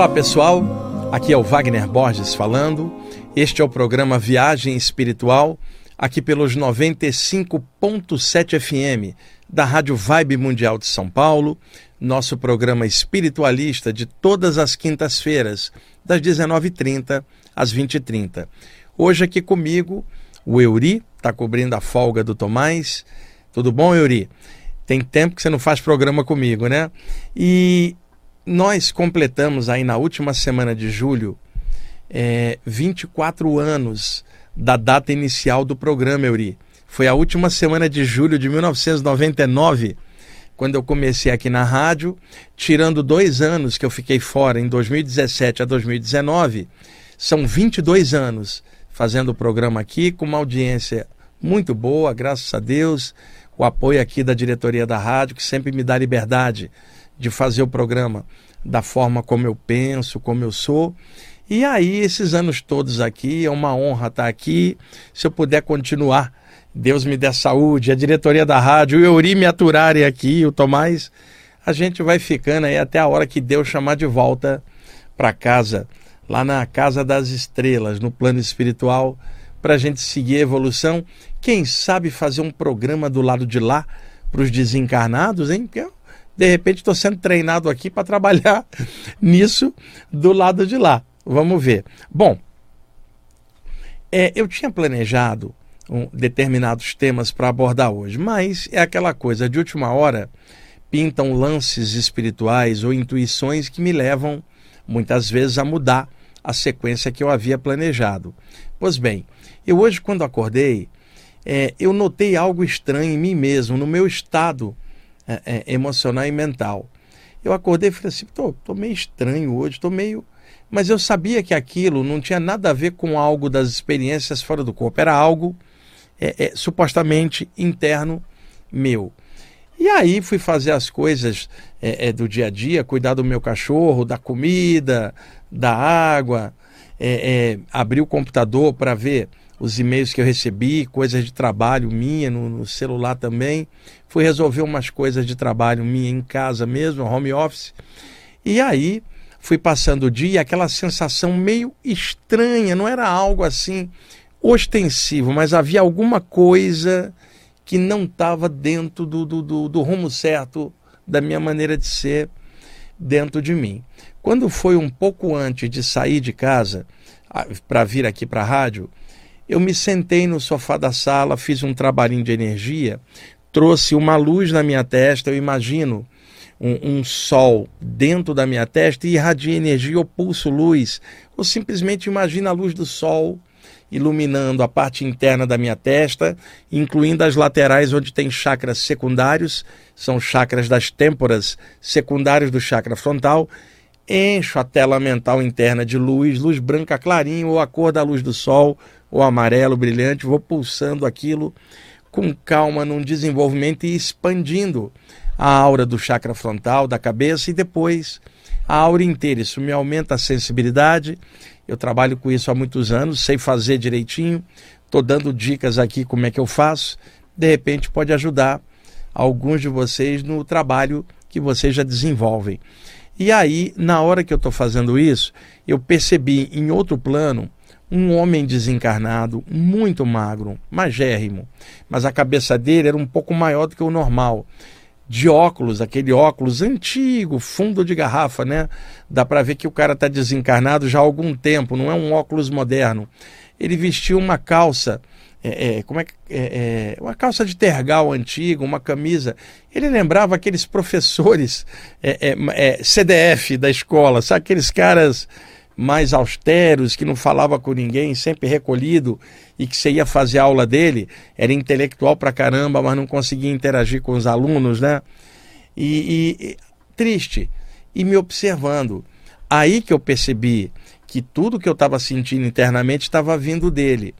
Olá pessoal, aqui é o Wagner Borges falando. Este é o programa Viagem Espiritual, aqui pelos 95.7 FM da Rádio Vibe Mundial de São Paulo, nosso programa espiritualista de todas as quintas-feiras, das 19h30 às 20h30. Hoje aqui comigo, o Euri, está cobrindo a folga do Tomás. Tudo bom, Euri? Tem tempo que você não faz programa comigo, né? E nós completamos aí na última semana de julho é, 24 anos da data inicial do programa, Euri. Foi a última semana de julho de 1999, quando eu comecei aqui na rádio, tirando dois anos que eu fiquei fora, em 2017 a 2019, são 22 anos fazendo o programa aqui, com uma audiência muito boa, graças a Deus, o apoio aqui da diretoria da rádio, que sempre me dá liberdade de fazer o programa da forma como eu penso, como eu sou. E aí, esses anos todos aqui, é uma honra estar aqui. Se eu puder continuar, Deus me dê saúde, a diretoria da rádio, o Euri me aturarem aqui, o Tomás, a gente vai ficando aí até a hora que Deus chamar de volta para casa, lá na Casa das Estrelas, no plano espiritual, para a gente seguir a evolução. Quem sabe fazer um programa do lado de lá para os desencarnados, hein? Porque eu, de repente estou sendo treinado aqui para trabalhar nisso do lado de lá. Vamos ver. Bom, é, eu tinha planejado um, determinados temas para abordar hoje, mas é aquela coisa de última hora pintam lances espirituais ou intuições que me levam muitas vezes a mudar a sequência que eu havia planejado. Pois bem, eu hoje quando acordei, é, eu notei algo estranho em mim mesmo, no meu estado é, é, emocional e mental. Eu acordei e falei assim, tô, tô meio estranho hoje, tô meio mas eu sabia que aquilo não tinha nada a ver com algo das experiências fora do corpo, era algo é, é, supostamente interno meu. E aí fui fazer as coisas é, é do dia a dia, cuidar do meu cachorro, da comida, da água, é, abrir o computador para ver os e-mails que eu recebi, coisas de trabalho minha no, no, celular também. Fui resolver umas coisas de trabalho minha em casa mesmo, home office. E aí fui passando o dia, aquela sensação meio estranha, não era algo assim ostensivo, mas havia alguma coisa que não estava dentro do, do, do, do, rumo certo da minha maneira de ser dentro de mim. Quando foi um pouco antes de sair de casa para vir aqui para a rádio, eu me sentei no sofá da sala, fiz um trabalhinho de energia, trouxe uma luz na minha testa, eu imagino um, um, sol dentro da minha testa e irradia energia ou pulso luz, ou simplesmente imagina a luz do sol iluminando a parte interna da minha testa, incluindo as laterais onde tem chakras secundários, são chakras das têmporas secundários do chakra frontal. Encho a tela mental interna de luz, luz branca clarinho, ou a cor da luz do sol, ou amarelo brilhante, vou pulsando aquilo com calma num desenvolvimento e expandindo a aura do chakra frontal, da cabeça e depois a aura inteira. Isso me aumenta a sensibilidade. Eu trabalho com isso há muitos anos, sei fazer direitinho. Estou dando dicas aqui como é que eu faço. De repente pode ajudar alguns de vocês no trabalho que vocês já desenvolvem. E aí, na hora que eu estou fazendo isso, eu percebi em outro plano um homem desencarnado, muito magro, magérrimo, mas a cabeça dele era um pouco maior do que o normal de óculos, aquele óculos antigo, fundo de garrafa, né? Dá para ver que o cara está desencarnado já há algum tempo, não é um óculos moderno. Ele vestiu uma calça, é, é, como é, é, é uma calça de tergal antiga, uma camisa. Ele lembrava aqueles professores é, é, CDF da escola, sabe aqueles caras mais austeros, que não falava com ninguém, sempre recolhido, e que você ia fazer aula dele, era intelectual pra caramba, mas não conseguia interagir com os alunos, né? E, e triste. E me observando. Aí que eu percebi que tudo que eu estava sentindo internamente estava vindo dele.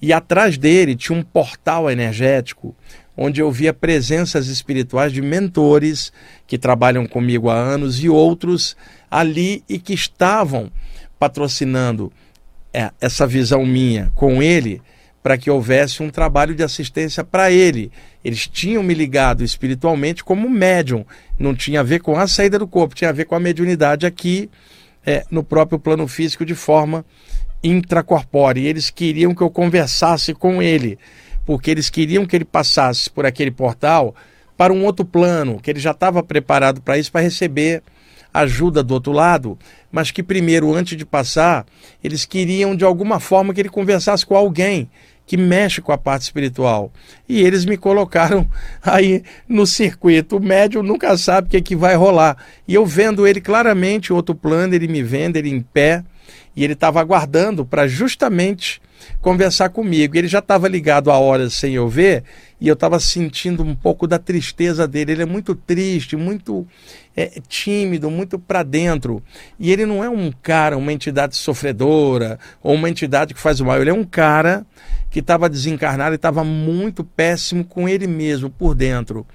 E atrás dele tinha um portal energético onde eu via presenças espirituais de mentores que trabalham comigo há anos e outros ali e que estavam patrocinando é, essa visão minha com ele para que houvesse um trabalho de assistência para ele. Eles tinham me ligado espiritualmente como médium, não tinha a ver com a saída do corpo, tinha a ver com a mediunidade aqui é, no próprio plano físico de forma intracorpórea. E eles queriam que eu conversasse com ele, porque eles queriam que ele passasse por aquele portal para um outro plano, que ele já estava preparado para isso, para receber ajuda do outro lado, mas que primeiro, antes de passar, eles queriam de alguma forma que ele conversasse com alguém que mexe com a parte espiritual. E eles me colocaram aí no circuito. O médium nunca sabe o que, é que vai rolar. E eu vendo ele claramente, outro plano, ele me vendo, ele em pé, e ele estava aguardando para justamente conversar comigo. Ele já estava ligado a horas sem eu ver, e eu estava sentindo um pouco da tristeza dele. Ele é muito triste, muito é, tímido, muito para dentro. E ele não é um cara, uma entidade sofredora ou uma entidade que faz o mal. Ele é um cara que estava desencarnado e estava muito péssimo com ele mesmo por dentro.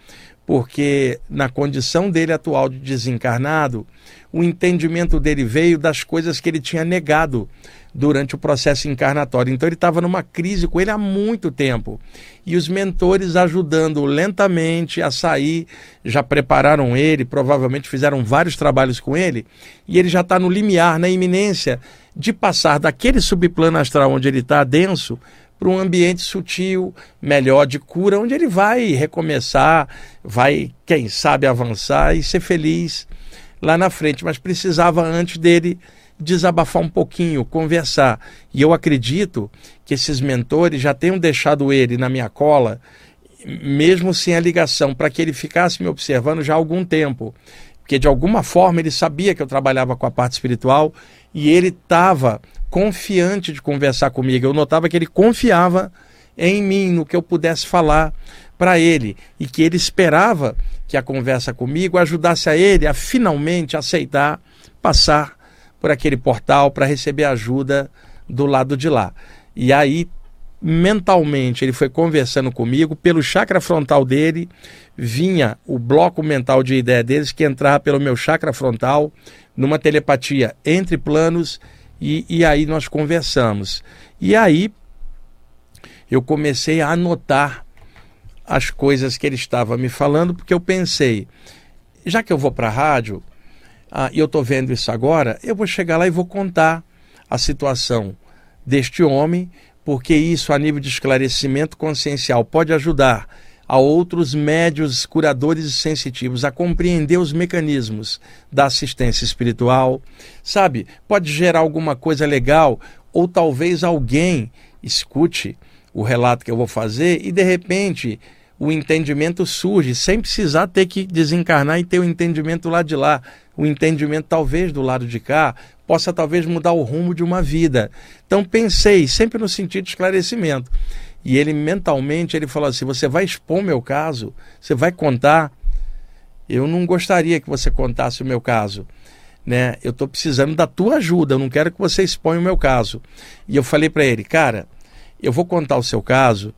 Porque na condição dele atual de desencarnado, o entendimento dele veio das coisas que ele tinha negado durante o processo encarnatório. Então ele estava numa crise com ele há muito tempo. E os mentores ajudando lentamente a sair, já prepararam ele, provavelmente fizeram vários trabalhos com ele, e ele já está no limiar, na iminência de passar daquele subplano astral onde ele está denso para um ambiente sutil, melhor de cura, onde ele vai recomeçar, vai, quem sabe, avançar e ser feliz lá na frente. Mas precisava antes dele desabafar um pouquinho, conversar. E eu acredito que esses mentores já tenham deixado ele na minha cola, mesmo sem a ligação, para que ele ficasse me observando já há algum tempo. Porque de alguma forma ele sabia que eu trabalhava com a parte espiritual e ele estava confiante de conversar comigo. Eu notava que ele confiava em mim, no que eu pudesse falar para ele e que ele esperava que a conversa comigo ajudasse a ele a finalmente aceitar passar por aquele portal para receber ajuda do lado de lá. E aí, mentalmente, ele foi conversando comigo, pelo chakra frontal dele, vinha o bloco mental de ideia deles que entrava pelo meu chakra frontal, numa telepatia entre planos, e, e aí nós conversamos. E aí eu comecei a anotar as coisas que ele estava me falando, porque eu pensei, já que eu vou para a rádio, ah, e eu estou vendo isso agora, eu vou chegar lá e vou contar a situação deste homem, porque isso, a nível de esclarecimento consciencial, pode ajudar a outros médios, curadores e sensitivos a compreender os mecanismos da assistência espiritual. Sabe, pode gerar alguma coisa legal, ou talvez alguém escute o relato que eu vou fazer e de repente o entendimento surge sem precisar ter que desencarnar e ter o entendimento lá de lá o entendimento talvez do lado de cá possa talvez mudar o rumo de uma vida. Então pensei sempre no sentido de esclarecimento. E ele mentalmente ele falou assim: "Você vai expor meu caso? Você vai contar? Eu não gostaria que você contasse o meu caso." Né? Eu estou precisando da tua ajuda, eu não quero que você exponha o meu caso. E eu falei para ele, cara, eu vou contar o seu caso,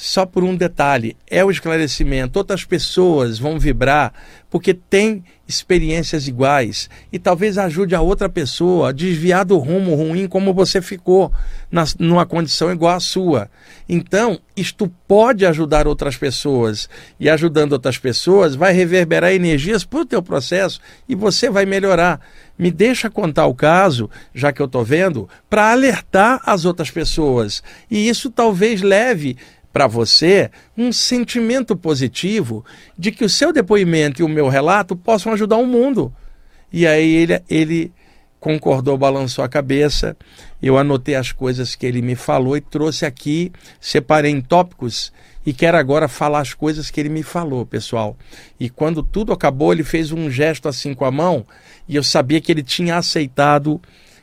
só por um detalhe: é o esclarecimento. Outras pessoas vão vibrar porque têm experiências iguais e talvez ajude a outra pessoa a desviar do rumo ruim como você ficou na, numa condição igual à sua. Então, isto pode ajudar outras pessoas e ajudando outras pessoas vai reverberar energias para o teu processo e você vai melhorar. Me deixa contar o caso, já que eu estou vendo, para alertar as outras pessoas. E isso talvez leve para você um sentimento positivo de que o seu depoimento e o meu relato possam ajudar o mundo. E aí ele, ele concordou, balançou a cabeça. Eu anotei as coisas que ele me falou e trouxe aqui, separei em tópicos e quero agora falar as coisas que ele me falou, pessoal. E quando tudo acabou, ele fez um gesto assim com a mão e eu sabia que ele tinha aceitado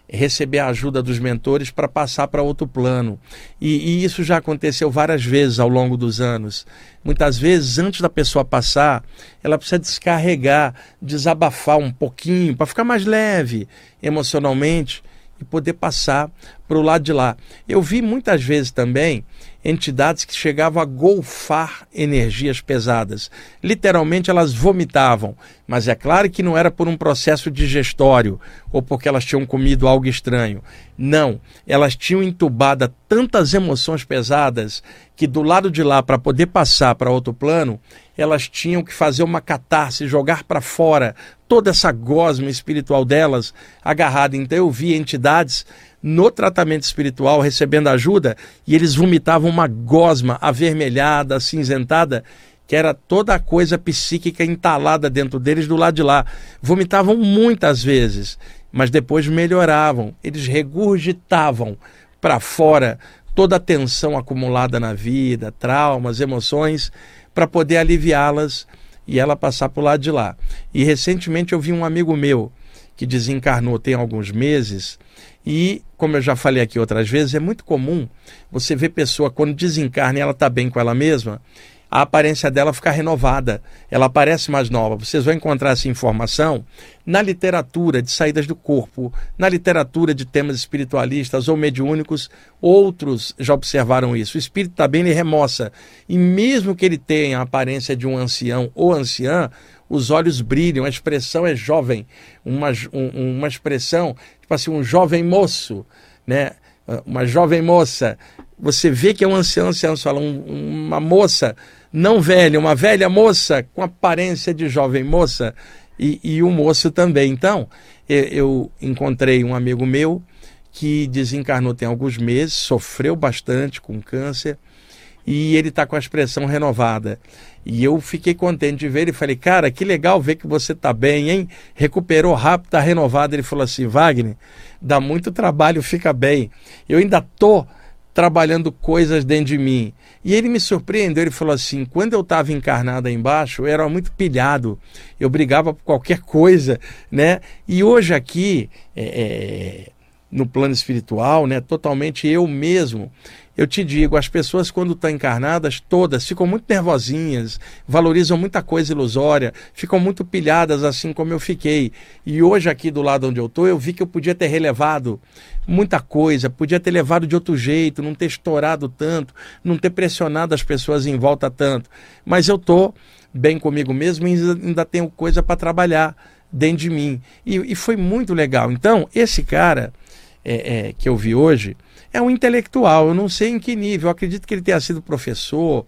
receber a ajuda dos mentores para passar para outro plano. E, e, isso já aconteceu várias vezes ao longo dos anos. Muitas vezes, antes da pessoa passar, ela precisa descarregar, desabafar um pouquinho, para ficar mais leve emocionalmente e poder passar para o lado de lá. Eu vi muitas vezes também entidades que chegavam a golfar energias pesadas. Literalmente elas vomitavam, mas é claro que não era por um processo digestório ou porque elas tinham comido algo estranho. Não, elas tinham entubado tantas emoções pesadas que do lado de lá para poder passar para outro plano, elas tinham que fazer uma catarse, jogar para fora toda essa gosma espiritual delas agarrada. Então eu vi entidades no tratamento espiritual recebendo ajuda e eles vomitavam uma gosma avermelhada, acinzentada, que era toda a coisa psíquica entalada dentro deles do lado de lá. Vomitavam muitas vezes, mas depois melhoravam. Eles regurgitavam para fora toda a tensão acumulada na vida, traumas, emoções, para poder aliviá-las e ela passar para o lado de lá. E recentemente eu vi um amigo meu que desencarnou tem alguns meses e, como eu já falei aqui outras vezes, é muito comum você ver pessoa quando desencarna e ela está bem com ela mesma, a aparência dela fica renovada, ela parece mais nova. Vocês vão encontrar essa informação na literatura de saídas do corpo, na literatura de temas espiritualistas ou mediúnicos. Outros já observaram isso. O espírito bem, ele remoça. E mesmo que ele tenha a aparência de um ancião ou anciã, os olhos brilham, a expressão é jovem, uma, um, uma expressão, tipo assim, um jovem moço, né? uma jovem moça. Você vê que é um ancião, ancião, fala, um, uma moça não velha, uma velha moça com aparência de jovem moça e, e o moço também. Então, eu encontrei um amigo meu que desencarnou tem alguns meses, sofreu bastante com câncer e ele está com a expressão renovada. E eu fiquei contente de ver ele. Falei, cara, que legal ver que você está bem, hein? Recuperou rápido, está renovado. Ele falou assim: Wagner, dá muito trabalho, fica bem. Eu ainda estou trabalhando coisas dentro de mim. E ele me surpreendeu, ele falou assim: quando eu estava encarnado aí embaixo, eu era muito pilhado, eu brigava por qualquer coisa, né? E hoje aqui, é, é, no plano espiritual, né, totalmente eu mesmo, eu te digo, as pessoas quando estão encarnadas, todas ficam muito nervosinhas, valorizam muita coisa ilusória, ficam muito pilhadas assim como eu fiquei. E hoje aqui do lado onde eu estou, eu vi que eu podia ter relevado muita coisa, podia ter levado de outro jeito, não ter estourado tanto, não ter pressionado as pessoas em volta tanto. Mas eu estou bem comigo mesmo e ainda tenho coisa para trabalhar dentro de mim. E, e, foi muito legal. Então, esse cara é, é, que eu vi hoje é um intelectual. Eu não sei em que nível. Eu acredito que ele tenha sido professor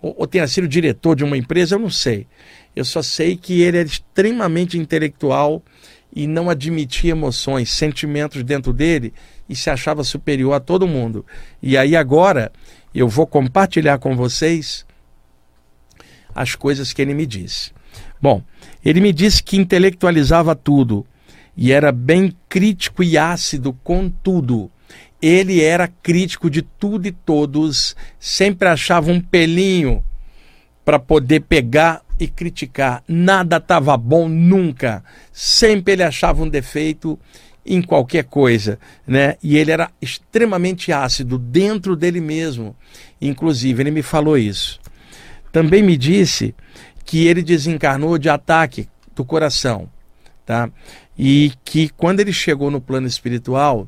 ou, ou tenha sido diretor de uma empresa. Eu não sei. Eu só sei que ele é extremamente intelectual e não admitia emoções, sentimentos dentro dele e se achava superior a todo mundo. E aí agora eu vou compartilhar com vocês as coisas que ele me disse. Bom, ele me disse que intelectualizava tudo e era bem crítico e ácido com tudo ele era crítico de tudo e todos, sempre achava um pelinho para poder pegar e criticar. Nada estava bom nunca. Sempre ele achava um defeito em qualquer coisa, né? E ele era extremamente ácido dentro dele mesmo. Inclusive, ele me falou isso. Também me disse que ele desencarnou de ataque do coração, tá? E que quando ele chegou no plano espiritual,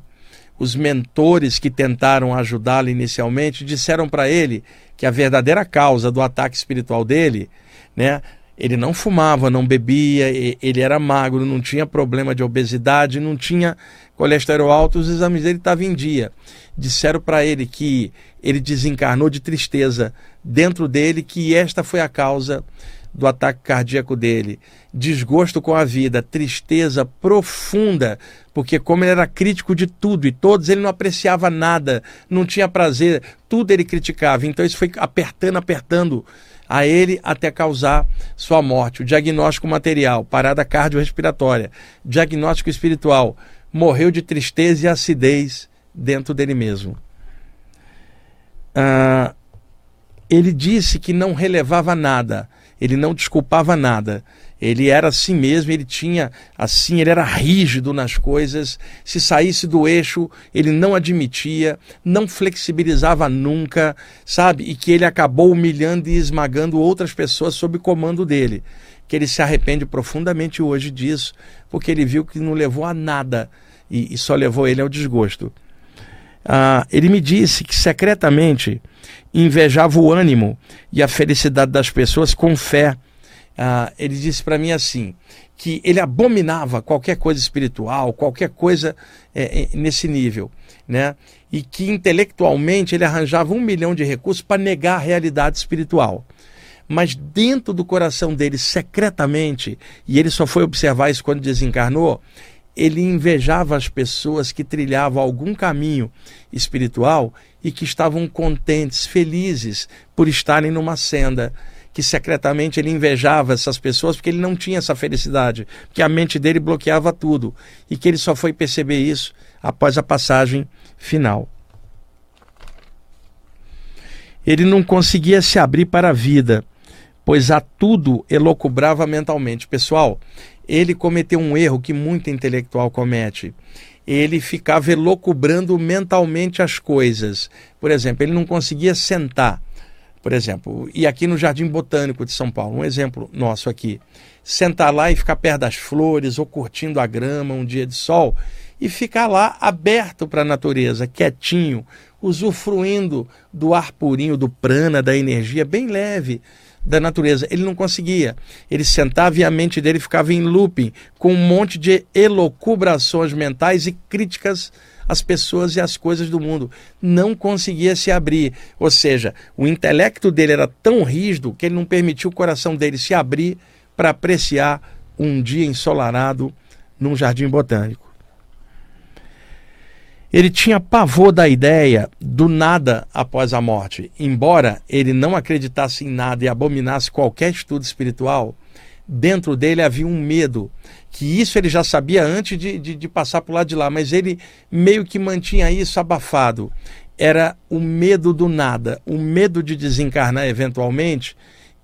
os mentores que tentaram ajudá-lo inicialmente disseram para ele que a verdadeira causa do ataque espiritual dele, né, ele não fumava, não bebia, ele era magro, não tinha problema de obesidade, não tinha colesterol alto, os exames dele estavam em dia. Disseram para ele que ele desencarnou de tristeza dentro dele, que esta foi a causa do ataque cardíaco dele, desgosto com a vida, tristeza profunda, porque como ele era crítico de tudo e todos, ele não apreciava nada, não tinha prazer, tudo ele criticava. Então isso foi apertando, apertando a ele até causar sua morte. O diagnóstico material, parada cardiorrespiratória, diagnóstico espiritual, morreu de tristeza e acidez dentro dele mesmo. Ah, ele disse que não relevava nada ele não desculpava nada. Ele era assim mesmo, ele tinha assim, ele era rígido nas coisas. Se saísse do eixo, ele não admitia, não flexibilizava nunca, sabe? E que ele acabou humilhando e esmagando outras pessoas sob comando dele. Que ele se arrepende profundamente hoje disso, porque ele viu que não levou a nada e, e só levou ele ao desgosto. Ah, ele me disse que secretamente invejava o ânimo e a felicidade das pessoas com fé. Ah, ele disse para mim assim: que ele abominava qualquer coisa espiritual, qualquer coisa é, é, nesse nível, né? E que intelectualmente ele arranjava um milhão de recursos para negar a realidade espiritual. mas dentro do coração dele, secretamente, e ele só foi observar isso quando desencarnou, ele invejava as pessoas que trilhavam algum caminho espiritual e que estavam contentes, felizes por estarem numa senda. Que secretamente ele invejava essas pessoas porque ele não tinha essa felicidade, porque a mente dele bloqueava tudo e que ele só foi perceber isso após a passagem final. Ele não conseguia se abrir para a vida, pois a tudo elocubrava mentalmente. Pessoal, ele cometeu um erro que muito intelectual comete. Ele ficava elocubrando mentalmente as coisas. Por exemplo, ele não conseguia sentar. Por exemplo, e aqui no Jardim Botânico de São Paulo, um exemplo nosso aqui. Sentar lá e ficar perto das flores ou curtindo a grama um dia de sol e ficar lá aberto para a natureza, quietinho, usufruindo do ar purinho, do prana, da energia bem leve da natureza. Ele não conseguia. Ele sentava e a mente dele ficava em looping, com um monte de elocubrações mentais e críticas às pessoas e às coisas do mundo. Não conseguia se abrir. Ou seja, o intelecto dele era tão rígido que ele não permitiu o coração dele se abrir para apreciar um dia ensolarado num jardim botânico. Ele tinha pavor da ideia do nada após a morte. Embora ele não acreditasse em nada e abominasse qualquer estudo espiritual, dentro dele havia um medo, que isso ele já sabia antes de, de, de passar para o lado de lá, mas ele meio que mantinha isso abafado. Era o medo do nada, o medo de desencarnar eventualmente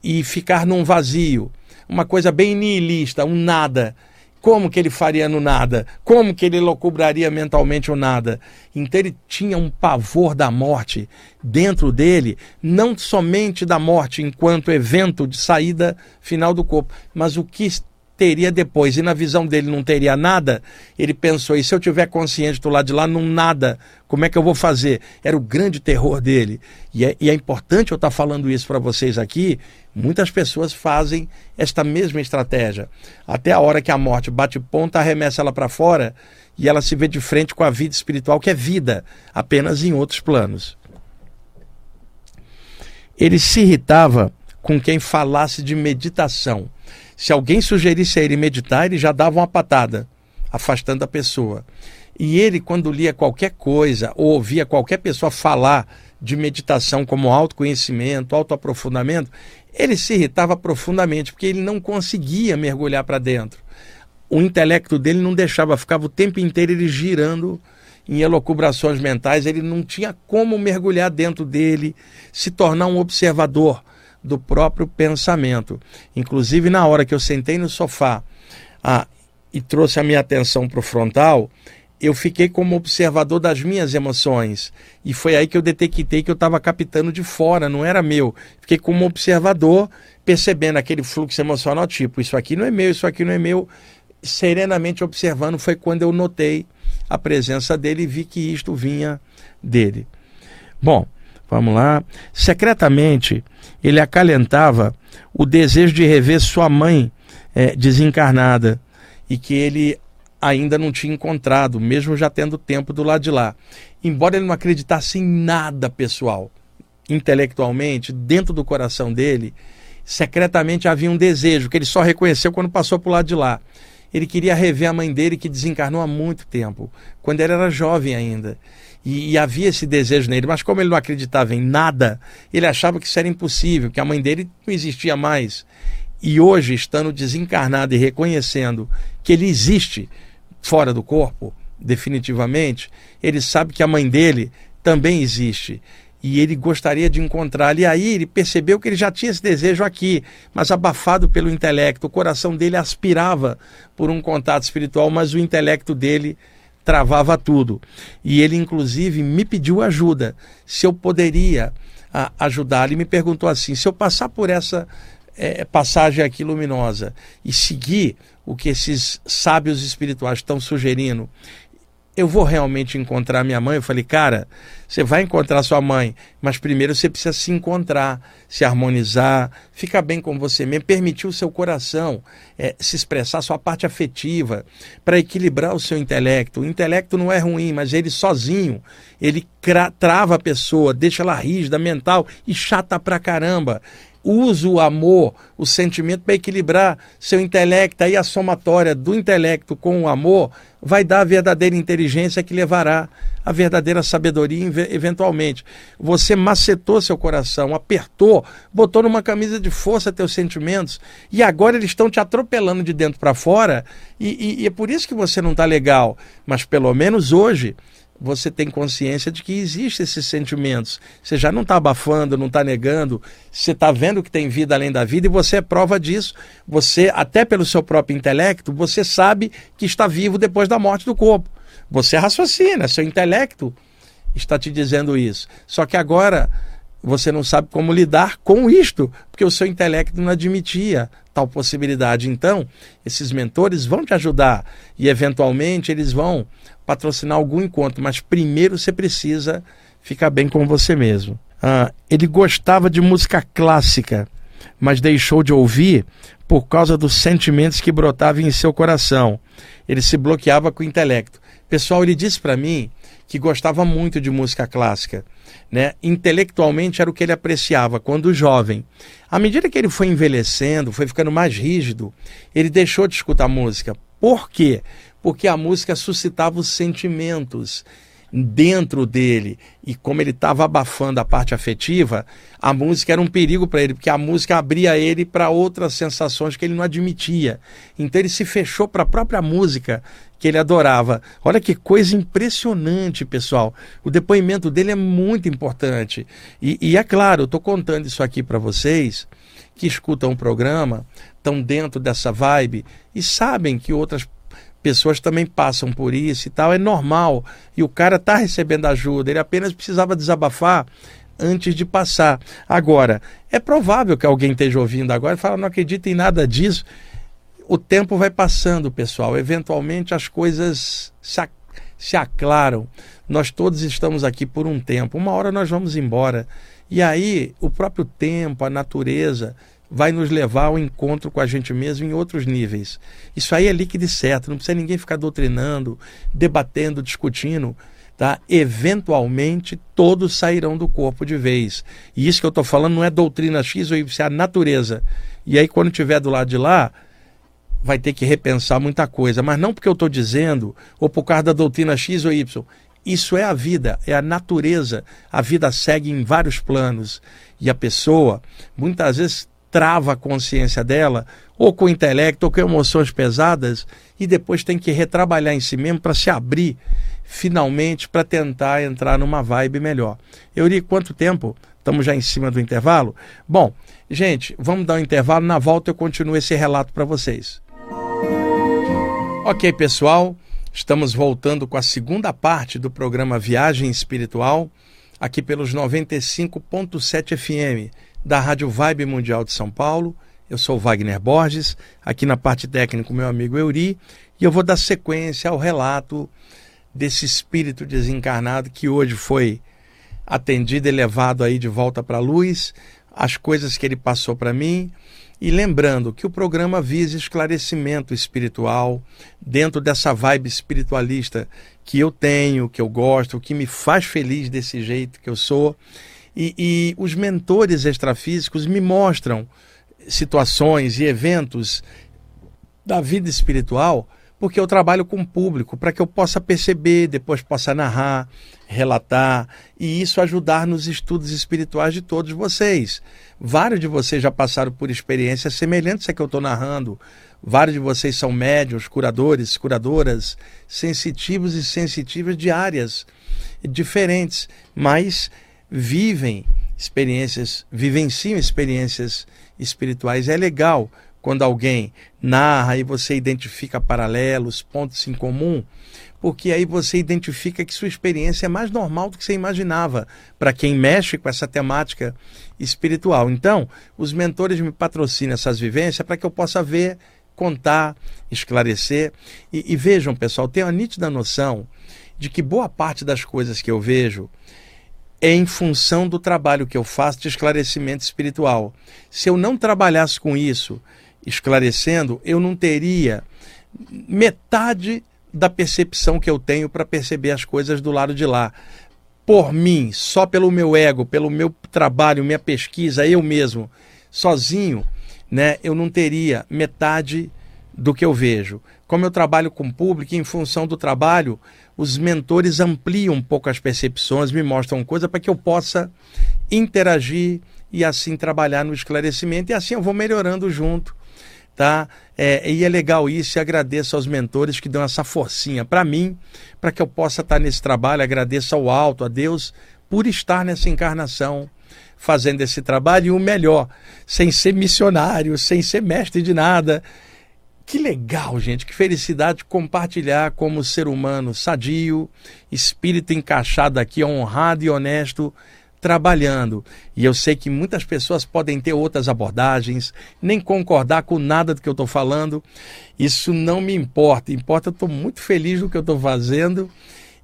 e ficar num vazio, uma coisa bem nihilista, um nada como que ele faria no nada? Como que ele locubraria mentalmente o nada? Então ele tinha um pavor da morte dentro dele, não somente da morte enquanto evento de saída final do corpo, mas o que teria depois. E na visão dele não teria nada, ele pensou: e se eu tiver consciente do lado de lá, não nada, como é que eu vou fazer? Era o grande terror dele. E é, e é importante eu estar falando isso para vocês aqui. Muitas pessoas fazem esta mesma estratégia. Até a hora que a morte bate ponta, arremessa ela para fora e ela se vê de frente com a vida espiritual, que é vida, apenas em outros planos. Ele se irritava com quem falasse de meditação. Se alguém sugerisse a ele meditar, ele já dava uma patada, afastando a pessoa. E ele, quando lia qualquer coisa ou ouvia qualquer pessoa falar de meditação como autoconhecimento, autoaprofundamento, ele se irritava profundamente, porque ele não conseguia mergulhar para dentro. O intelecto dele não deixava, ficava o tempo inteiro ele girando em elocubrações mentais, ele não tinha como mergulhar dentro dele, se tornar um observador do próprio pensamento. Inclusive, na hora que eu sentei no sofá ah, e trouxe a minha atenção para o frontal, eu fiquei como observador das minhas emoções. E foi aí que eu detectei que eu estava captando de fora, não era meu. Fiquei como observador, percebendo aquele fluxo emocional, tipo, isso aqui não é meu, isso aqui não é meu. Serenamente observando, foi quando eu notei a presença dele e vi que isto vinha dele. Bom, Vamos lá. Secretamente, ele acalentava o desejo de rever sua mãe é, desencarnada e que ele ainda não tinha encontrado, mesmo já tendo tempo do lado de lá. Embora ele não acreditasse em nada pessoal, intelectualmente, dentro do coração dele, secretamente havia um desejo que ele só reconheceu quando passou para o lado de lá. Ele queria rever a mãe dele que desencarnou há muito tempo, quando ele era jovem ainda. E, e, havia esse desejo nele, mas como ele não acreditava em nada, ele achava que isso era impossível, que a mãe dele não existia mais. E hoje, estando desencarnado e reconhecendo que ele existe fora do corpo, definitivamente, ele sabe que a mãe dele também existe. E ele gostaria de encontrá-la. E aí ele percebeu que ele já tinha esse desejo aqui, mas abafado pelo intelecto. O coração dele aspirava por um contato espiritual, mas o intelecto dele travava tudo. E ele, inclusive, me pediu ajuda, se eu poderia ajudar. Ele me perguntou assim: se eu passar por essa é, passagem aqui luminosa e seguir o que esses sábios espirituais estão sugerindo, eu vou realmente encontrar minha mãe? Eu falei, cara, você vai encontrar sua mãe, mas primeiro você precisa se encontrar, se harmonizar, ficar bem com você mesmo, permitir o seu coração é, se expressar, sua parte afetiva, para equilibrar o seu intelecto. O intelecto não é ruim, mas ele sozinho, ele trava a pessoa, deixa ela rígida, mental e chata pra caramba. Usa o amor, o sentimento para equilibrar seu intelecto. Aí a somatória do intelecto com o amor vai dar a verdadeira inteligência que levará a verdadeira sabedoria eventualmente. Você macetou seu coração, apertou, botou numa camisa de força teus sentimentos e agora eles estão te atropelando de dentro para fora e, e, e, é por isso que você não está legal. Mas pelo menos hoje você tem consciência de que existem esses sentimentos. Você já não está abafando, não está negando, você está vendo que tem vida além da vida e você é prova disso. Você, até pelo seu próprio intelecto, você sabe que está vivo depois da morte do corpo. Você raciocina, seu intelecto está te dizendo isso. Só que agora você não sabe como lidar com isto, porque o seu intelecto não admitia tal possibilidade. Então, esses mentores vão te ajudar e, eventualmente, eles vão patrocinar algum encontro, mas primeiro você precisa ficar bem com você mesmo. Ah, ele gostava de música clássica, mas deixou de ouvir por causa dos sentimentos que brotavam em seu coração. Ele se bloqueava com o intelecto. Pessoal, ele disse para mim que gostava muito de música clássica. Né? Intelectualmente era o que ele apreciava quando jovem. À medida que ele foi envelhecendo, foi ficando mais rígido, ele deixou de escutar música. Por quê? Porque a música suscitava os sentimentos dentro dele. E como ele estava abafando a parte afetiva, a música era um perigo para ele, porque a música abria ele para outras sensações que ele não admitia. Então ele se fechou para a própria música que ele adorava. Olha que coisa impressionante, pessoal. O depoimento dele é muito importante. E, e é claro, eu estou contando isso aqui para vocês que escutam o programa, estão dentro dessa vibe e sabem que outras pessoas também passam por isso e tal, é normal. E o cara está recebendo ajuda, ele apenas precisava desabafar antes de passar. Agora, é provável que alguém esteja ouvindo agora e fala, não acredita em nada disso. O tempo vai passando, pessoal. Eventualmente as coisas se, se aclaram. Nós todos estamos aqui por um tempo. Uma hora nós vamos embora. E aí, o próprio tempo, a natureza, vai nos levar ao encontro com a gente mesmo em outros níveis. Isso aí é líquido e certo, não precisa ninguém ficar doutrinando, debatendo, discutindo. Tá? Eventualmente todos sairão do corpo de vez. E isso que eu estou falando não é doutrina X ou Y, é a natureza. E aí, quando estiver do lado de lá, vai ter que repensar muita coisa. Mas não porque eu estou dizendo, ou por causa da doutrina X ou Y. Isso é a vida, é a natureza. A vida segue em vários planos. E a pessoa, muitas vezes, trava a consciência dela, ou com o intelecto, ou com emoções pesadas, e depois tem que retrabalhar em si mesmo para se abrir finalmente para tentar entrar numa vibe melhor. Eu li quanto tempo? Estamos já em cima do intervalo? Bom, gente, vamos dar um intervalo. Na volta eu continuo esse relato para vocês. Ok, pessoal, estamos voltando com a segunda parte do programa Viagem Espiritual, aqui pelos 95.7 FM da Rádio Vibe Mundial de São Paulo. Eu sou Wagner Borges, aqui na parte técnica, meu amigo Euri, e eu vou dar sequência ao relato desse espírito desencarnado que hoje foi atendido e levado aí de volta para a luz, as coisas que ele passou para mim, e lembrando que o programa visa esclarecimento espiritual dentro dessa vibe espiritualista que eu tenho, que eu gosto, que me faz feliz desse jeito que eu sou. E, e os mentores extrafísicos me mostram situações e eventos da vida espiritual porque eu trabalho com o público, para que eu possa perceber, depois possa narrar, relatar e isso ajudar nos estudos espirituais de todos vocês. Vários de vocês já passaram por experiências semelhantes a que eu estou narrando. Vários de vocês são médios, curadores, curadoras, sensitivos e sensitivas de áreas diferentes, mas vivem experiências, vivenciam experiências espirituais. É legal quando alguém narra e você identifica paralelos, pontos em comum, porque aí você identifica que sua experiência é mais normal do que você imaginava para quem mexe com essa temática espiritual. Então, os mentores me patrocinam essas vivências para que eu possa ver, contar, esclarecer. E, e vejam, pessoal, tenho a nítida noção de que boa parte das coisas que eu vejo é em função do trabalho que eu faço de esclarecimento espiritual. Se eu não trabalhasse com isso, esclarecendo, eu não teria metade da percepção que eu tenho para perceber as coisas do lado de lá. Por mim, só pelo meu ego, pelo meu trabalho, minha pesquisa, eu mesmo, sozinho, né, eu não teria metade do que eu vejo. Como eu trabalho com público, em função do trabalho, os mentores ampliam um pouco as percepções, me mostram coisa para que eu possa interagir e assim trabalhar no esclarecimento e assim eu vou melhorando junto, tá? É, e é legal isso e agradeço aos mentores que dão essa forcinha para mim, para que eu possa estar nesse trabalho. Agradeço ao alto, a Deus, por estar nessa encarnação fazendo esse trabalho e o melhor, sem ser missionário, sem ser mestre de nada. Que legal, gente, que felicidade compartilhar como ser humano sadio, espírito encaixado aqui, honrado e honesto, trabalhando. E eu sei que muitas pessoas podem ter outras abordagens, nem concordar com nada do que eu estou falando. Isso não me importa. Importa, eu estou muito feliz do que eu estou fazendo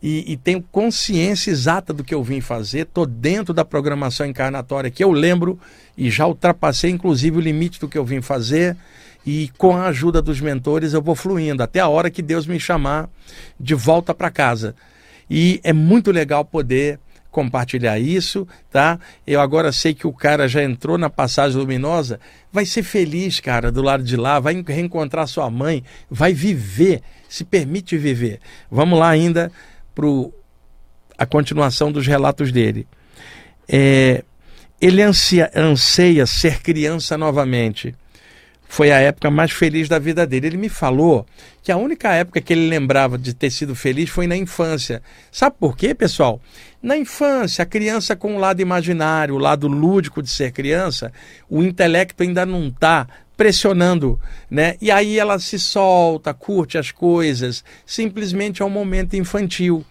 e, e, tenho consciência exata do que eu vim fazer, estou dentro da programação encarnatória que eu lembro e já ultrapassei inclusive o limite do que eu vim fazer e com a ajuda dos mentores eu vou fluindo até a hora que Deus me chamar de volta para casa. E é muito legal poder compartilhar isso, tá? Eu agora sei que o cara já entrou na passagem luminosa, vai ser feliz, cara, do lado de lá, vai reencontrar sua mãe, vai viver, se permite viver. Vamos lá ainda para a continuação dos relatos dele. É, ele ansia, anseia ser criança novamente. Foi a época mais feliz da vida dele. Ele me falou que a única época que ele lembrava de ter sido feliz foi na infância. Sabe por quê, pessoal? Na infância, a criança com o lado imaginário, o lado lúdico de ser criança, o intelecto ainda não está pressionando, né? E aí ela se solta, curte as coisas, simplesmente é um momento infantil.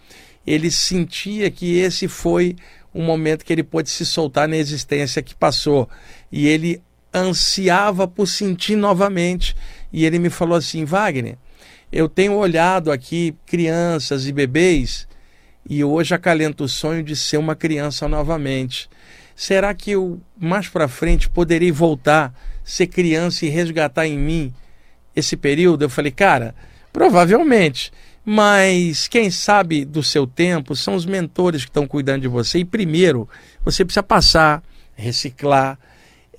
Ele sentia que esse foi um momento que ele pôde se soltar na existência que passou. E ele ansiava por sentir novamente. E ele me falou assim: Wagner, eu tenho olhado aqui crianças e bebês e hoje acalento o sonho de ser uma criança novamente. Será que eu mais para frente poderei voltar ser criança e resgatar em mim esse período? Eu falei, cara, provavelmente. Mas quem sabe do seu tempo são os mentores que estão cuidando de você. E primeiro, você precisa passar, reciclar,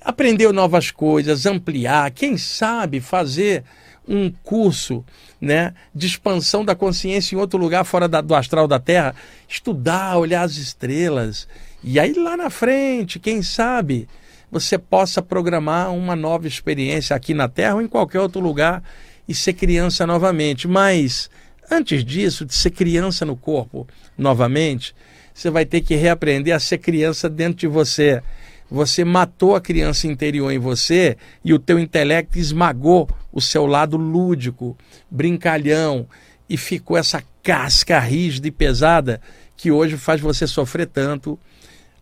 aprender novas coisas, ampliar, quem sabe fazer um curso né, de expansão da consciência em outro lugar fora da, do astral da Terra, estudar, olhar as estrelas. E aí lá na frente, quem sabe, você possa programar uma nova experiência aqui na Terra ou em qualquer outro lugar e ser criança novamente. Mas antes disso, de ser criança no corpo novamente, você vai ter que reaprender a ser criança dentro de você. Você matou a criança interior em você e o teu intelecto esmagou o seu lado lúdico, brincalhão e ficou essa casca rígida e pesada que hoje faz você sofrer tanto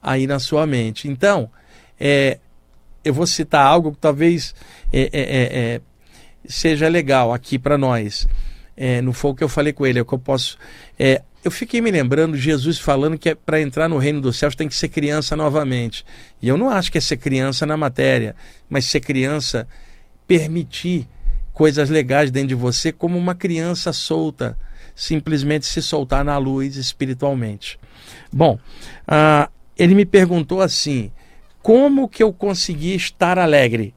aí na sua mente. Então, é, eu vou citar algo que talvez é, é, é, é seja legal aqui para nós. É, não foi o que eu falei com ele, é o que eu posso. Eu fiquei me lembrando Jesus falando que é para entrar no reino dos céus tem que ser criança novamente. E eu não acho que é ser criança na matéria, mas ser criança permitir coisas legais dentro de você como uma criança solta, simplesmente se soltar na luz espiritualmente. Bom, uh, ele me perguntou assim: como que eu consegui estar alegre?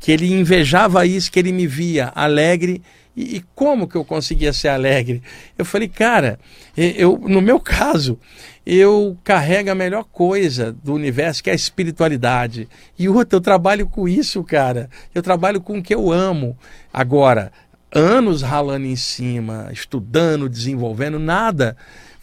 Que ele invejava isso, que ele me via alegre. E, e como que eu conseguia ser alegre? Eu falei, cara, eu, no meu caso, eu carrego a melhor coisa do universo, que é a espiritualidade. E outra, eu trabalho com isso, cara. Eu trabalho com o que eu amo. Agora, anos ralando em cima, estudando, desenvolvendo, nada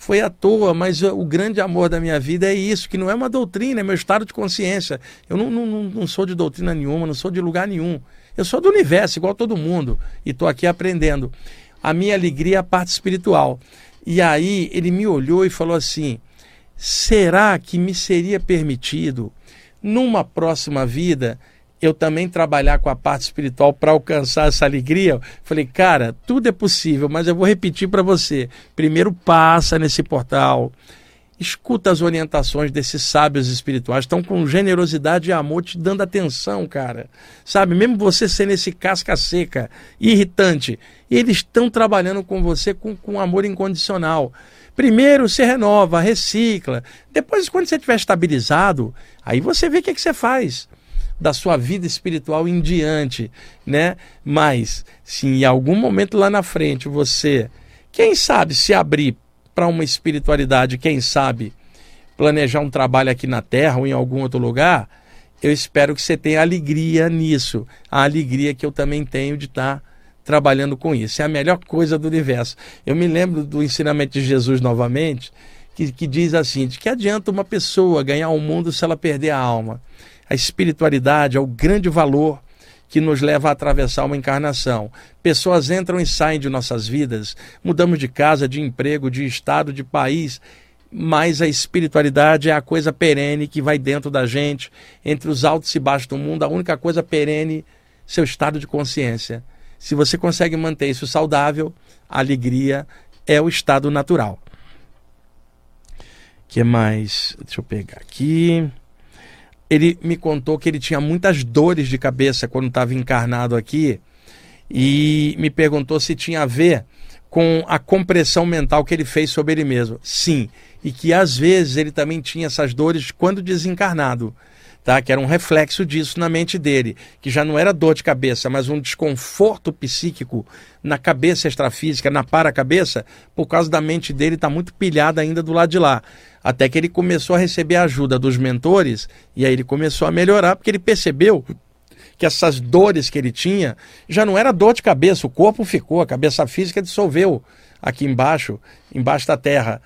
foi à toa, mas o grande amor da minha vida é isso, que não é uma doutrina, é meu estado de consciência. Eu não, não, não sou de doutrina nenhuma, não sou de lugar nenhum. Eu sou do universo, igual todo mundo, e estou aqui aprendendo. A minha alegria é a parte espiritual. E aí ele me olhou e falou assim: será que me seria permitido, numa próxima vida, eu também trabalhar com a parte espiritual para alcançar essa alegria? Falei, cara, tudo é possível, mas eu vou repetir para você. Primeiro passa nesse portal, escuta as orientações desses sábios espirituais, estão com generosidade e amor te dando atenção, cara. Sabe, mesmo você sendo esse casca seca, irritante, eles estão trabalhando com você com, com amor incondicional. Primeiro se renova, recicla. Depois, quando você estiver estabilizado, aí você vê o que, é que você faz. Da sua vida espiritual em diante, né? Mas se em algum momento lá na frente você, quem sabe se abrir para uma espiritualidade, quem sabe planejar um trabalho aqui na Terra ou em algum outro lugar, eu espero que você tenha alegria nisso, a alegria que eu também tenho de estar trabalhando com isso. É a melhor coisa do universo. Eu me lembro do ensinamento de Jesus novamente, que, que diz assim: de que adianta uma pessoa ganhar o mundo se ela perder a alma? A espiritualidade é o grande valor que nos leva a atravessar uma encarnação. Pessoas entram e saem de nossas vidas, mudamos de casa, de emprego, de estado, de país, mas a espiritualidade é a coisa perene que vai dentro da gente, entre os altos e baixos do mundo, a única coisa perene, seu estado de consciência. Se você consegue manter isso saudável, a alegria é o estado natural que mais? Deixa eu pegar aqui. Ele me contou que ele tinha muitas dores de cabeça quando estava encarnado aqui e me perguntou se tinha a ver com a compressão mental que ele fez sobre ele mesmo. Sim, e que às vezes ele também tinha essas dores quando desencarnado tá? que era um reflexo disso na mente dele, que já não era dor de cabeça, mas um desconforto psíquico na cabeça extrafísica, na para-cabeça, por causa da mente dele estar tá muito pilhada ainda do lado de lá. Até que ele começou a receber a ajuda dos mentores e aí ele começou a melhorar, porque ele percebeu que essas dores que ele tinha já não era dor de cabeça, o corpo ficou, a cabeça física dissolveu aqui embaixo, embaixo da terra.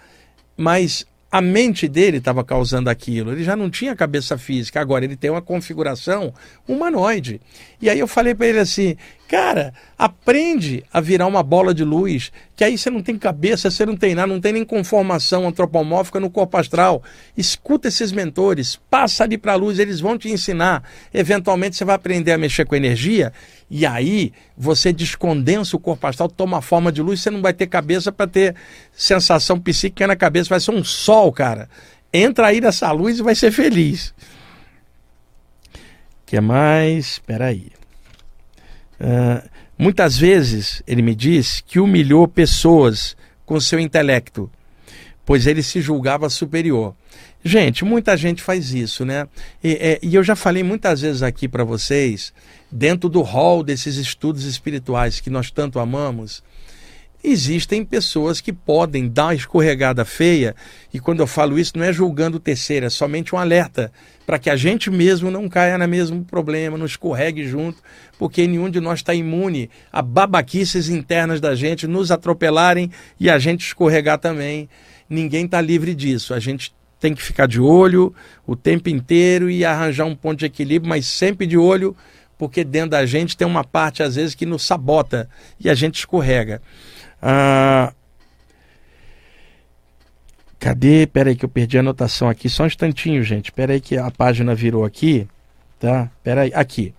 Mas a mente dele estava causando aquilo. Ele já não tinha cabeça física, agora ele tem uma configuração humanoide. E aí eu falei para ele assim: cara, aprende a virar uma bola de luz, que aí você não tem cabeça, você não tem nada, não tem nem conformação antropomórfica no corpo astral. Escuta esses mentores, passa ali para a luz, eles vão te ensinar. Eventualmente você vai aprender a mexer com energia e aí você descondensa o corpo astral, toma forma de luz, você não vai ter cabeça para ter sensação psíquica na cabeça, vai ser um sol, cara. Entra aí nessa luz e vai ser feliz. que mais? Espera aí. Uh, muitas vezes ele me diz que humilhou pessoas com seu intelecto, pois ele se julgava superior. Gente, muita gente faz isso, né? E, é, e eu já falei muitas vezes aqui para vocês, dentro do rol desses estudos espirituais que nós tanto amamos, existem pessoas que podem dar uma escorregada feia, e quando eu falo isso, não é julgando o terceiro, é somente um alerta para que a gente mesmo não caia no mesmo problema, não escorregue junto, porque nenhum de nós está imune a babaquices internas da gente nos atropelarem e a gente escorregar também. Ninguém está livre disso. A gente tem que ficar de olho o tempo inteiro e arranjar um ponto de equilíbrio, mas sempre de olho, porque dentro da gente tem uma parte, às vezes, que nos sabota e a gente escorrega. Ah, cadê? Pera aí que eu perdi a anotação aqui, só um instantinho, gente. Pera aí que a página virou aqui, tá? Pera aí, aqui.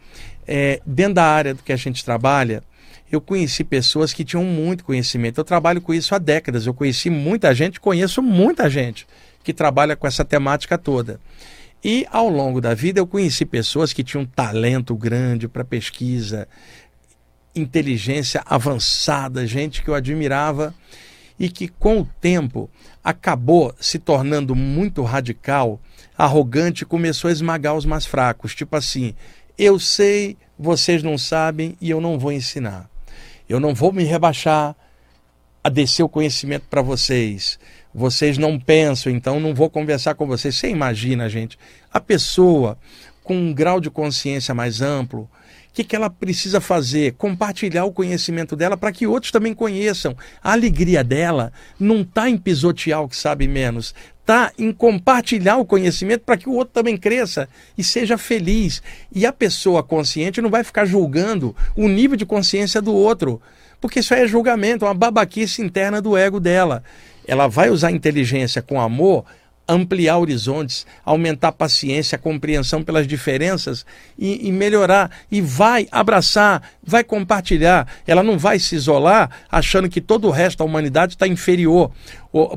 É, dentro da área do que a gente trabalha, eu conheci pessoas que tinham muito conhecimento. Eu trabalho com isso há décadas. Eu conheci muita gente, conheço muita gente que trabalha com essa temática toda. E ao longo da vida eu conheci pessoas que tinham talento grande para pesquisa, inteligência avançada, gente que eu admirava e que com o tempo acabou se tornando muito radical, arrogante, começou a esmagar os mais fracos, tipo assim, eu sei, vocês não sabem e eu não vou ensinar. Eu não vou me rebaixar a descer o conhecimento para vocês vocês não pensam, então não vou conversar com vocês. Você imagina, gente, a pessoa com um grau de consciência mais amplo, que, que ela precisa fazer? Compartilhar o conhecimento dela para que outros também conheçam. A alegria dela não está em pisotear o que sabe menos, está em compartilhar o conhecimento para que o outro também cresça e seja feliz. E a pessoa consciente não vai ficar julgando o nível de consciência do outro, porque isso é julgamento, é uma babaquice interna do ego dela ela vai usar inteligência com amor, ampliar horizontes, aumentar a paciência, a compreensão pelas diferenças e, e, melhorar. E vai abraçar, vai compartilhar. Ela não vai se isolar achando que todo o resto da humanidade está inferior.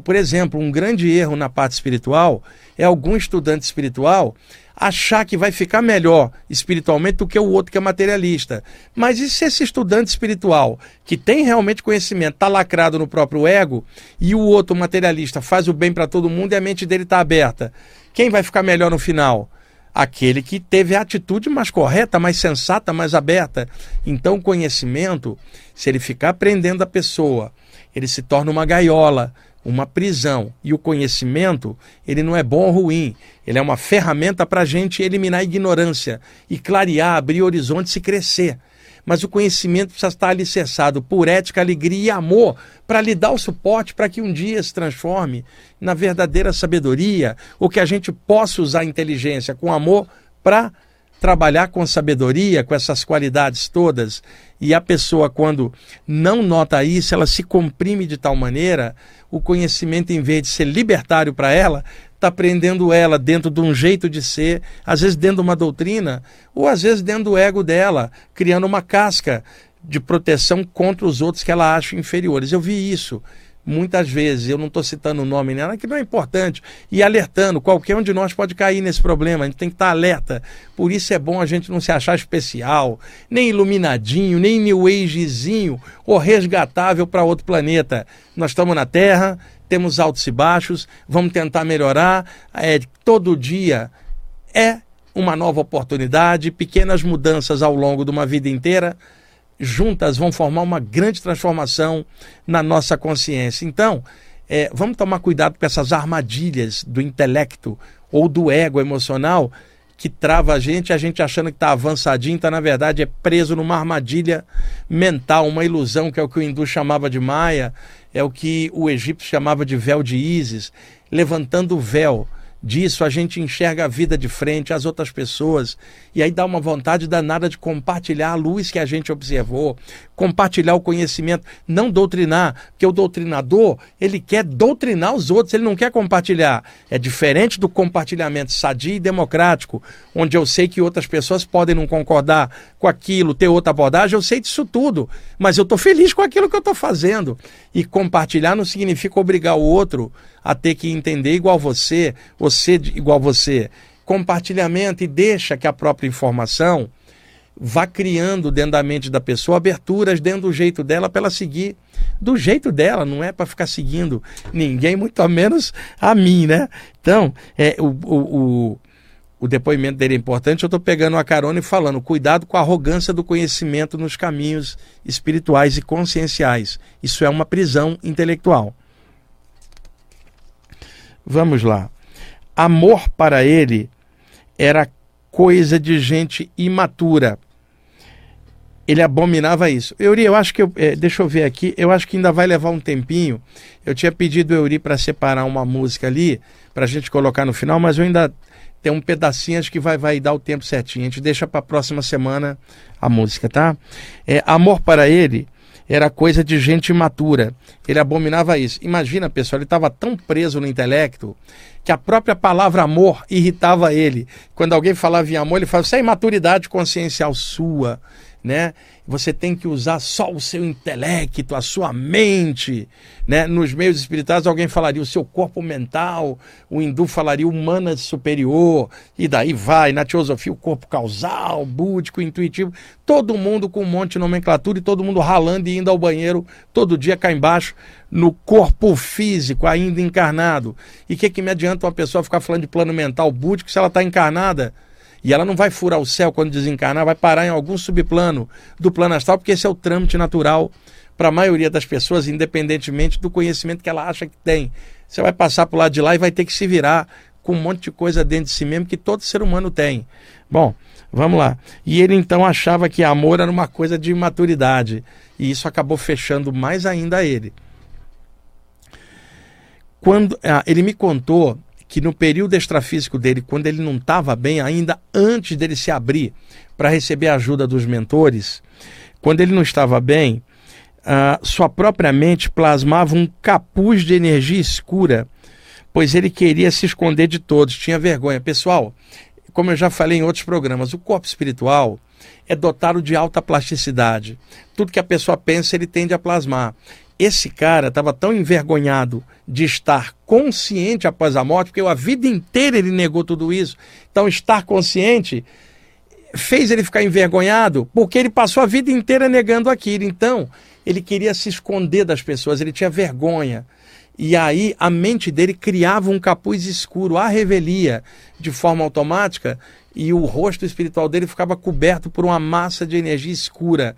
Por exemplo, um grande erro na parte espiritual é algum estudante espiritual achar que vai ficar melhor espiritualmente do que o outro que é materialista. Mas e se esse estudante espiritual, que tem realmente conhecimento, está lacrado no próprio ego, e o outro materialista faz o bem para todo mundo e a mente dele está aberta? Quem vai ficar melhor no final? aquele que teve a atitude mais correta, mais sensata, mais aberta. Então, o conhecimento, se ele ficar prendendo a pessoa, ele se torna uma gaiola, uma prisão. E o conhecimento, ele não é bom ou ruim, ele é uma ferramenta para a gente eliminar a ignorância e clarear, abrir horizontes e crescer. Mas o conhecimento precisa estar alicerçado por ética, alegria e amor para lhe dar o suporte para que um dia se transforme na verdadeira sabedoria, ou que a gente possa usar a inteligência com amor para trabalhar com sabedoria, com essas qualidades todas, e a pessoa, quando não nota isso, ela se comprime de tal maneira, o conhecimento, em vez de ser libertário para ela, está prendendo ela dentro de um jeito de ser, às vezes dentro de uma doutrina, ou às vezes dentro do ego dela, criando uma casca de proteção contra os outros que ela acha inferiores. Eu vi isso muitas vezes, eu não estou citando o nome nela, que não é importante, e alertando, qualquer um de nós pode cair nesse problema, a gente tem que estar alerta. Por isso é bom a gente não se achar especial, nem iluminadinho, nem new agezinho, ou resgatável para outro planeta. Nós estamos na Terra, temos altos e baixos, vamos tentar melhorar. É, todo dia é uma nova oportunidade, pequenas mudanças ao longo de uma vida inteira juntas vão formar uma grande transformação na nossa consciência. Então, é, vamos tomar cuidado com essas armadilhas do intelecto ou do ego emocional que trava a gente, a gente achando que está avançadinho, está na verdade é preso numa armadilha mental, uma ilusão que é o que o hindu chamava de Maia, é o que o egípcio chamava de véu de Ísis, levantando o véu disso, a gente enxerga a vida de frente, as outras pessoas, e aí dá uma vontade danada de compartilhar a luz que a gente observou, compartilhar o conhecimento, não doutrinar, porque o doutrinador, ele quer doutrinar os outros, ele não quer compartilhar. É diferente do compartilhamento sadio e democrático, onde eu sei que outras pessoas podem não concordar com aquilo, ter outra abordagem, eu sei disso tudo, mas eu estou feliz com aquilo que eu estou fazendo. E compartilhar não significa obrigar o outro a ter que entender igual você, você igual você. Compartilhamento e deixa que a própria informação vá criando dentro da mente da pessoa aberturas dentro do jeito dela para ela seguir do jeito dela, não é para ficar seguindo ninguém, muito menos a mim, né? Então, é, o, o, o, o depoimento dele é importante. Eu estou pegando uma carona e falando: cuidado com a arrogância do conhecimento nos caminhos espirituais e conscienciais. Isso é uma prisão intelectual. Vamos lá. Amor para ele era coisa de gente imatura. Ele abominava isso. Euri, eu acho que eu, é, deixa eu ver aqui, eu acho que ainda vai levar um tempinho. Eu tinha pedido o Euri para separar uma música ali, para a gente colocar no final, mas eu ainda tenho um pedacinho, acho que vai, vai dar o tempo certinho. A gente deixa para a próxima semana a música, tá? É, Amor para ele era coisa de gente imatura. Ele abominava isso. Imagina, pessoal, ele estava tão preso no intelecto que a própria palavra amor irritava ele. Quando alguém falava em amor, ele falava: Isso é imaturidade consciencial sua né? Você tem que usar só o seu intelecto, a sua mente, né? Nos meios espirituais alguém falaria o seu corpo mental, o hindu falaria humana superior, e daí vai, na teosofia o corpo causal, búdico, intuitivo, todo mundo com um monte de nomenclatura e todo mundo ralando e indo ao banheiro todo dia cá embaixo, no corpo físico, ainda encarnado. E o que, que me adianta uma pessoa ficar falando de plano mental búdico se ela está encarnada? E ela não vai furar o céu quando desencarnar, vai parar em algum subplano do plano astral, porque esse é o trâmite natural para a maioria das pessoas, independentemente do conhecimento que ela acha que tem. Você vai passar para o lado de lá e vai ter que se virar com um monte de coisa dentro de si mesmo que todo ser humano tem. Bom, vamos lá. E ele então achava que amor era uma coisa de maturidade. E isso acabou fechando mais ainda ele. Quando ah, ele me contou que no período extrafísico dele, quando ele não estava bem, ainda antes dele se abrir para receber a ajuda dos mentores, quando ele não estava bem, uh, sua própria mente plasmava um capuz de energia escura, pois ele queria se esconder de todos, tinha vergonha. Pessoal, como eu já falei em outros programas, o corpo espiritual é dotado de alta plasticidade. Tudo que a pessoa pensa, ele tende a plasmar esse cara estava tão envergonhado de estar consciente após a morte, porque a vida inteira ele negou tudo isso. Então, estar consciente fez ele ficar envergonhado, porque ele passou a vida inteira negando aquilo. Então, ele queria se esconder das pessoas, ele tinha vergonha. E aí a mente dele criava um capuz escuro, a revelia, de forma automática, e o rosto espiritual dele ficava coberto por uma massa de energia escura.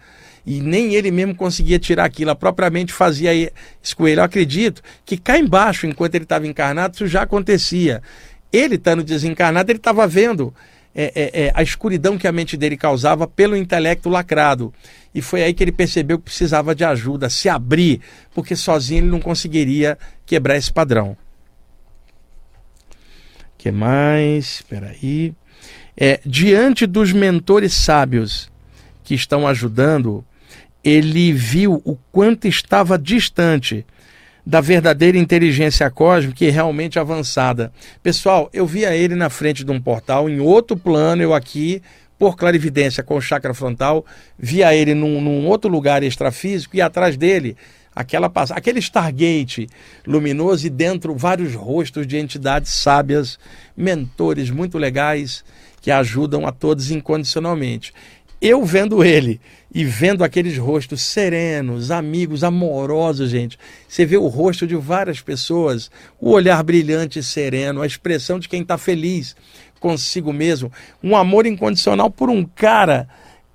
E nem ele mesmo conseguia tirar aquilo, a própria mente fazia isso com ele. Eu acredito que cá embaixo, enquanto ele estava encarnado, isso já acontecia. Ele estando desencarnado, ele estava vendo é, é, é, a escuridão que a mente dele causava pelo intelecto lacrado. E foi aí que ele percebeu que precisava de ajuda, se abrir, porque sozinho ele não conseguiria quebrar esse padrão. que mais? Espera aí é, diante dos mentores sábios que estão ajudando, ele viu o quanto estava distante da verdadeira inteligência cósmica e realmente avançada. Pessoal, eu via ele na frente de um portal, em outro plano, eu aqui, por clarividência com o chakra frontal, via ele num, num outro lugar extrafísico e atrás dele aquela aquele Stargate luminoso e dentro vários rostos de entidades sábias, mentores muito legais que ajudam a todos incondicionalmente. Eu vendo ele e vendo aqueles rostos serenos, amigos, amorosos, gente. Você vê o rosto de várias pessoas, o olhar brilhante e sereno, a expressão de quem está feliz consigo mesmo, um amor incondicional por um cara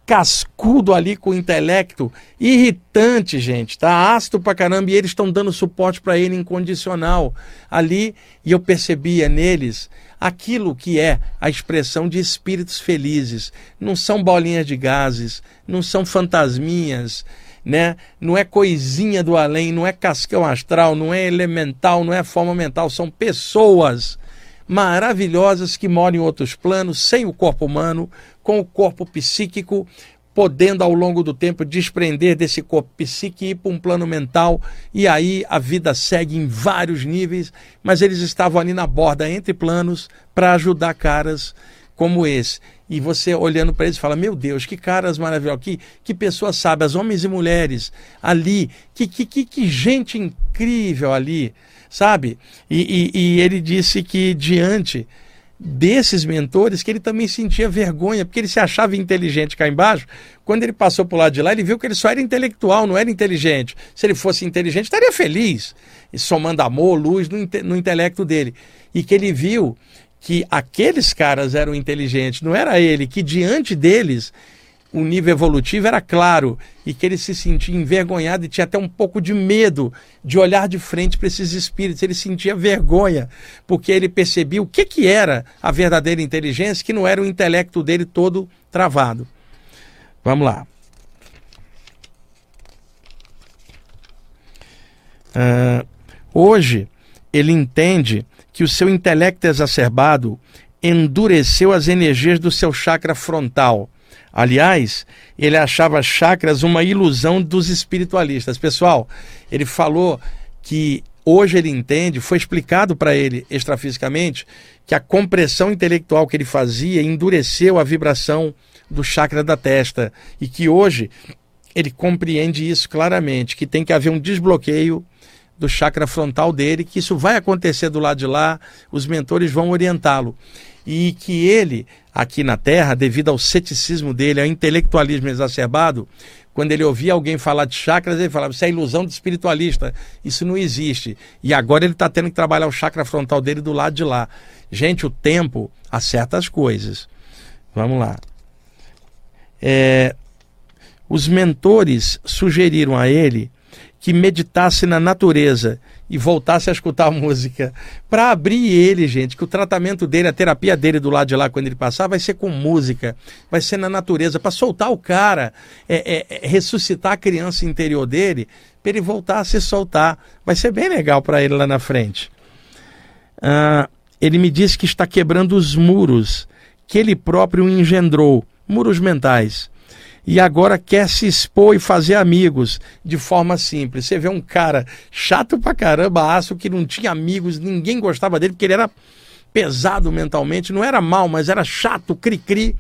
cascudo ali com o intelecto, irritante, gente, tá ácido pra caramba e eles estão dando suporte para ele incondicional ali, e eu percebia neles aquilo que é a expressão de espíritos felizes. Não são bolinhas de gases, não são fantasminhas, né? Não é coisinha do além, não é cascão astral, não é elemental, não é forma mental, são pessoas maravilhosas que moram em outros planos, sem o corpo humano, com o corpo psíquico, podendo ao longo do tempo desprender desse corpo psíquico e ir para um plano mental, e aí a vida segue em vários níveis, mas eles estavam ali na borda entre planos para ajudar caras como esse. E você olhando para eles fala: Meu Deus, que caras maravilhosos, que, que pessoas sábias, homens e mulheres ali, que, que, que, que gente incrível ali, sabe? E, e, e ele disse que diante desses mentores que ele também sentia vergonha, porque ele se achava inteligente cá embaixo. Quando ele passou para o lado de lá, ele viu que ele só era intelectual, não era inteligente. Se ele fosse inteligente, estaria feliz, somando amor, luz no, no intelecto dele. E que ele viu que aqueles caras eram inteligentes, não era ele, que diante deles o nível evolutivo era claro e que ele se sentia envergonhado e tinha até um pouco de medo de olhar de frente para esses espíritos. Ele sentia vergonha, porque ele percebia o que, que era a verdadeira inteligência, que não era o intelecto dele todo travado. Vamos lá. Uh, hoje, ele entende que o seu intelecto exacerbado endureceu as energias do seu chakra frontal Aliás, ele achava chakras uma ilusão dos espiritualistas. Pessoal, ele falou que hoje ele entende, foi explicado para ele extrafisicamente, que a compressão intelectual que ele fazia endureceu a vibração do chakra da testa e que hoje ele compreende isso claramente, que tem que haver um desbloqueio do chakra frontal dele, que isso vai acontecer do lado de lá, os mentores vão orientá-lo e que ele, aqui na Terra, devido ao ceticismo dele, ao intelectualismo exacerbado, quando ele ouvia alguém falar de chakras, ele falava: Isso é ilusão do espiritualista, isso não existe. E agora ele está tendo que trabalhar o chakra frontal dele do lado de lá. Gente, o tempo acerta as coisas. Vamos lá. É, os mentores sugeriram a ele que meditasse na natureza e voltasse a escutar música. Para abrir ele, gente, que o tratamento dele, a terapia dele do lado de lá, quando ele passar, vai ser com música, vai ser na natureza, para soltar o cara, é, é, é, ressuscitar a criança interior dele, para ele voltar a se soltar. Vai ser bem legal para ele lá na frente. Ah, ele me disse que está quebrando os muros que ele próprio engendrou muros mentais e agora quer se expor e fazer amigos de forma simples. Você vê um cara chato pra caramba, aço, que não tinha amigos, ninguém gostava dele, porque ele era pesado mentalmente, não era mal, mas era chato, cri-cri,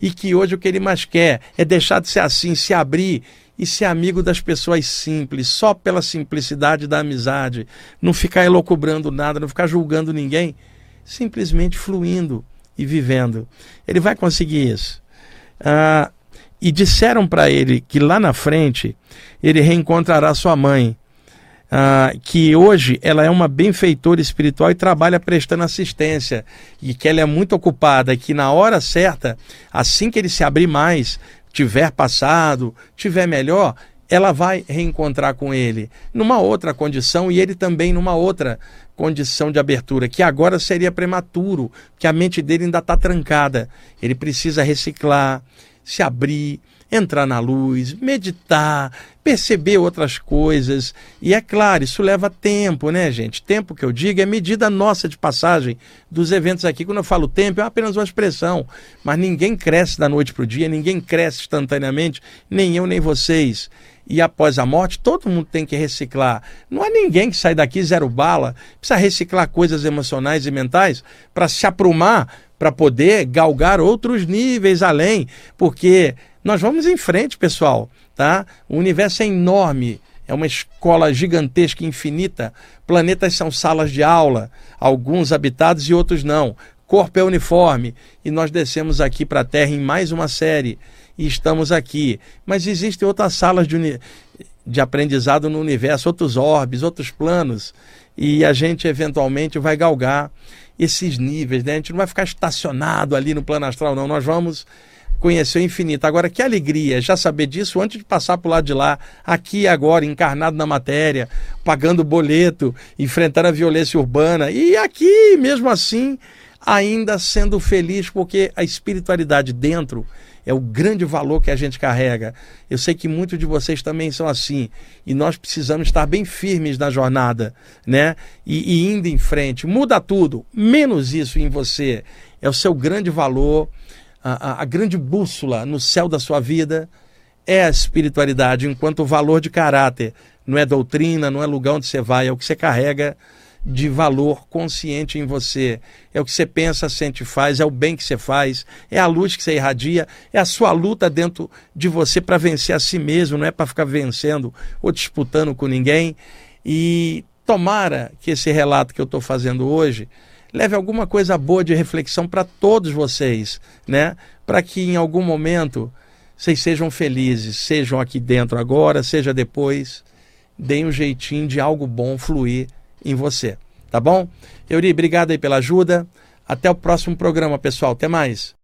e que hoje o que ele mais quer é deixar de ser assim, se abrir e ser amigo das pessoas simples, só pela simplicidade da amizade, não ficar elocubrando nada, não ficar julgando ninguém, simplesmente fluindo e vivendo. Ele vai conseguir isso. Ah, e disseram para ele que lá na frente ele reencontrará sua mãe. Uh, que hoje ela é uma benfeitora espiritual e trabalha prestando assistência e que ela é muito ocupada e que na hora certa, assim que ele se abrir mais, tiver passado, tiver melhor, ela vai reencontrar com ele numa outra condição e ele também numa outra condição de abertura, que agora seria prematuro, que a mente dele ainda está trancada. Ele precisa reciclar, se abrir, entrar na luz, meditar, perceber outras coisas. E é claro, isso leva tempo, né, gente? Tempo que eu digo é medida nossa de passagem dos eventos aqui. Quando eu falo tempo, é apenas uma expressão. Mas ninguém cresce da noite para o dia, ninguém cresce instantaneamente, nem eu nem vocês. E após a morte, todo mundo tem que reciclar. Não há ninguém que sai daqui zero bala. Precisa reciclar coisas emocionais e mentais para se aprumar, para poder galgar outros níveis além. Porque nós vamos em frente, pessoal, tá? O universo é enorme, é uma escola gigantesca, infinita. Planetas são salas de aula, alguns habitados e outros não. Corpo é uniforme e nós descemos aqui para a Terra em mais uma série e estamos aqui. Mas existem outras salas de, de aprendizado no universo, outros orbes, outros planos e a gente eventualmente vai galgar esses níveis, né? A gente não vai ficar estacionado ali no plano astral, não. Nós vamos conhecer o infinito. Agora, que alegria já saber disso antes de passar para o lado de lá, aqui agora, encarnado na matéria, pagando boleto, enfrentando a violência urbana e aqui, mesmo assim, ainda sendo feliz, porque a espiritualidade dentro é o grande valor que a gente carrega. Eu sei que muitos de vocês também são assim e nós precisamos estar bem firmes na jornada, né? E, e indo em frente. Muda tudo, menos isso em você. É o seu grande valor a, a, grande bússola no céu da sua vida é a espiritualidade, enquanto o valor de caráter não é doutrina, não é lugar onde você vai, é o que você carrega de valor consciente em você. É o que você pensa, sente e faz, é o bem que você faz, é a luz que você irradia, é a sua luta dentro de você para vencer a si mesmo, não é para ficar vencendo ou disputando com ninguém. E tomara que esse relato que eu estou fazendo hoje leve alguma coisa boa de reflexão para todos vocês, né? Para que em algum momento vocês sejam felizes, sejam aqui dentro agora, seja depois, deem um jeitinho de algo bom fluir em você, tá bom? Euri, obrigado aí pela ajuda. Até o próximo programa, pessoal. Até mais.